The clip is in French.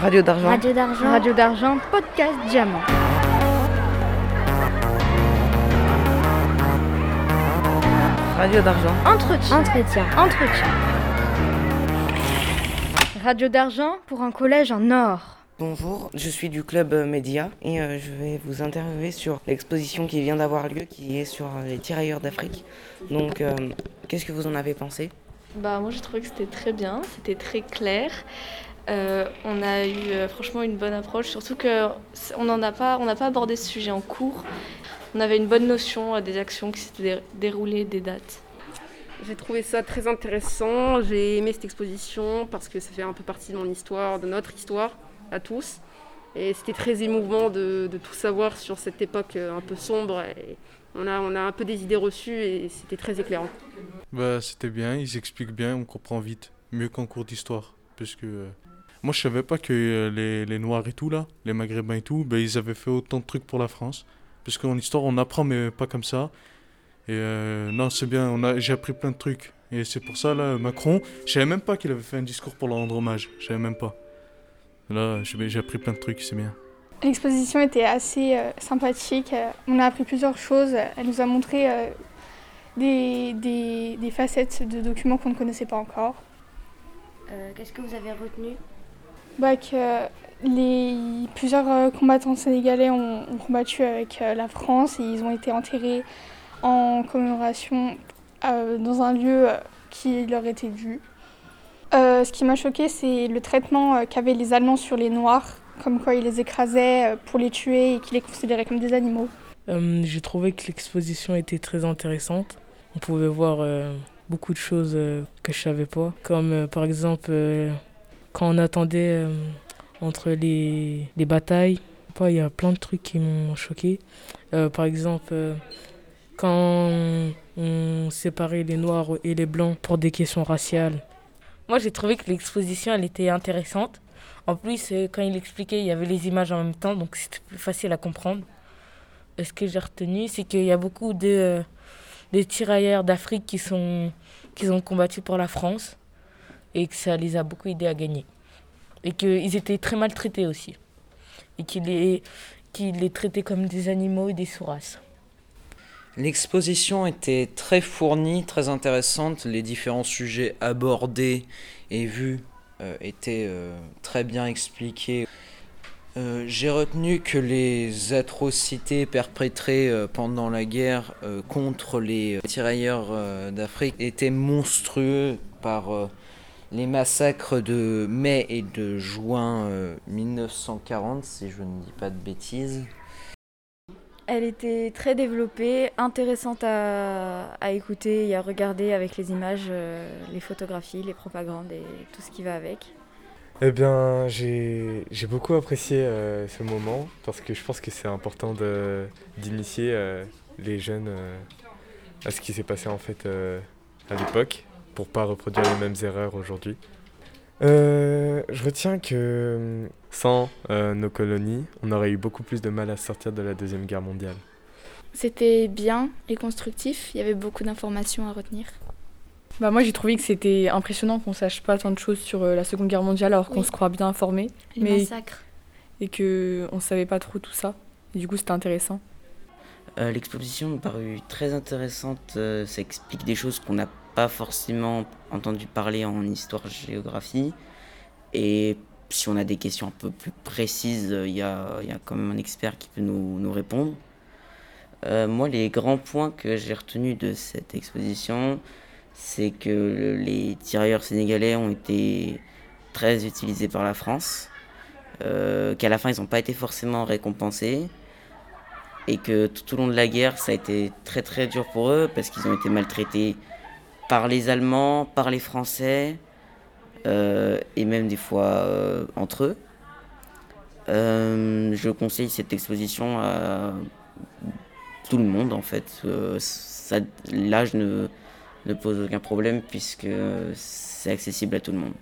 Radio d'argent. Radio d'argent. Radio d'argent, podcast diamant. Radio d'argent. Entretien. Entretien. Entretien. Radio d'argent pour un collège en or. Bonjour, je suis du club Média et euh, je vais vous interviewer sur l'exposition qui vient d'avoir lieu qui est sur euh, les tirailleurs d'Afrique. Donc, euh, qu'est-ce que vous en avez pensé? Bah moi j'ai trouvé que c'était très bien, c'était très clair. Euh, on a eu euh, franchement une bonne approche, surtout que c- on n'en a pas, on n'a pas abordé ce sujet en cours. On avait une bonne notion euh, des actions qui s'étaient dé- déroulées, des dates. J'ai trouvé ça très intéressant. J'ai aimé cette exposition parce que ça fait un peu partie de mon histoire, de notre histoire à tous. Et c'était très émouvant de, de tout savoir sur cette époque un peu sombre. Et on, a, on a un peu des idées reçues et c'était très éclairant. Bah, c'était bien, ils expliquent bien, on comprend vite, mieux qu'en cours d'histoire. Parce que moi, je savais pas que euh, les, les Noirs et tout, là, les Maghrébins et tout, bah, ils avaient fait autant de trucs pour la France. Parce qu'en histoire, on apprend, mais pas comme ça. Et euh, non, c'est bien, on a, j'ai appris plein de trucs. Et c'est pour ça, là, Macron, je savais même pas qu'il avait fait un discours pour leur rendre hommage. Je savais même pas. Là, j'ai j'ai appris plein de trucs, c'est bien. L'exposition était assez euh, sympathique. On a appris plusieurs choses. Elle nous a montré euh, des, des- des facettes de documents qu'on ne connaissait pas encore. Euh, Qu'est-ce que vous avez retenu? Bah, que les, plusieurs euh, combattants sénégalais ont, combattu avec euh, la France et ils ont été enterrés en commémoration euh, dans un lieu euh, qui leur était dû. Euh, ce qui m'a choqué, c'est le traitement euh, qu'avaient les Allemands sur les Noirs, comme quoi ils les écrasaient euh, pour les tuer et qu'ils les considéraient comme des animaux. Euh, J'ai trouvé que l'exposition était très intéressante. On pouvait voir euh, beaucoup de choses euh, que je savais pas, comme euh, par exemple euh, quand on attendait euh, entre les, les batailles. Il y a plein de trucs qui m'ont choqué. Euh, par exemple, euh, quand on, séparait les noirs et les blancs pour des questions raciales. Moi, j'ai trouvé que l'exposition, elle était intéressante. En plus, quand il expliquait, il y avait les images en même temps, donc c'était plus facile à comprendre. Ce que j'ai retenu, c'est qu'il y a beaucoup de, de tirailleurs d'Afrique qui, sont, qui ont combattu pour la France et que ça les a beaucoup aidés à gagner. Et qu'ils étaient très maltraités aussi. Et qu'ils les, qu'ils les traitaient comme des animaux et des sous-races. L'exposition était très fournie, très intéressante. Les différents sujets abordés et vus euh, étaient euh, très bien expliqués. Euh, J'ai retenu que les atrocités perpétrées euh, pendant la guerre euh, contre les tirailleurs euh, d'Afrique étaient monstrueux par les massacres de mai et de juin euh, 1940, si je ne dis pas de bêtises. Elle était très développée, intéressante à, à écouter et à regarder avec les images, euh, les photographies, les propagandes et tout ce qui va avec. Eh bien, j'ai j'ai beaucoup apprécié euh, ce moment parce que je pense que c'est important de- d'initier euh, les jeunes euh, à ce qui s'est passé en fait euh, à l'époque pour pas reproduire les mêmes erreurs aujourd'hui. Euh, je retiens que euh, sans euh, nos colonies, on aurait eu beaucoup plus de mal à sortir de la Deuxième Guerre mondiale. C'était bien et constructif. Il y avait beaucoup d'informations à retenir. Bah moi j'ai trouvé que c'était impressionnant qu'on sache pas tant de choses sur la Seconde Guerre mondiale alors qu'on se croit bien informé Les mais massacres. et que on savait pas trop tout ça. Et du coup c'était intéressant. Euh, L'exposition m'a paru très intéressante. ça explique des choses qu'on n'a pas forcément entendu parler en histoire-géographie. Et si on a des questions un peu plus précises, il y, a, y a quand même un expert qui peut nous, nous répondre. Euh, moi, les grands points que j'ai retenus de cette exposition, c'est que le- les tirailleurs sénégalais ont été très utilisés par la France, euh, qu'à la fin, ils n'ont pas été forcément récompensés et que tout au long de la guerre, ça a été très très dur pour eux parce qu'ils ont été maltraités par les Allemands, par les Français euh, et même des fois euh, entre eux. Euh, je conseille cette exposition à tout le monde en fait. L'âge ne pose aucun problème puisque c'est accessible à tout le monde.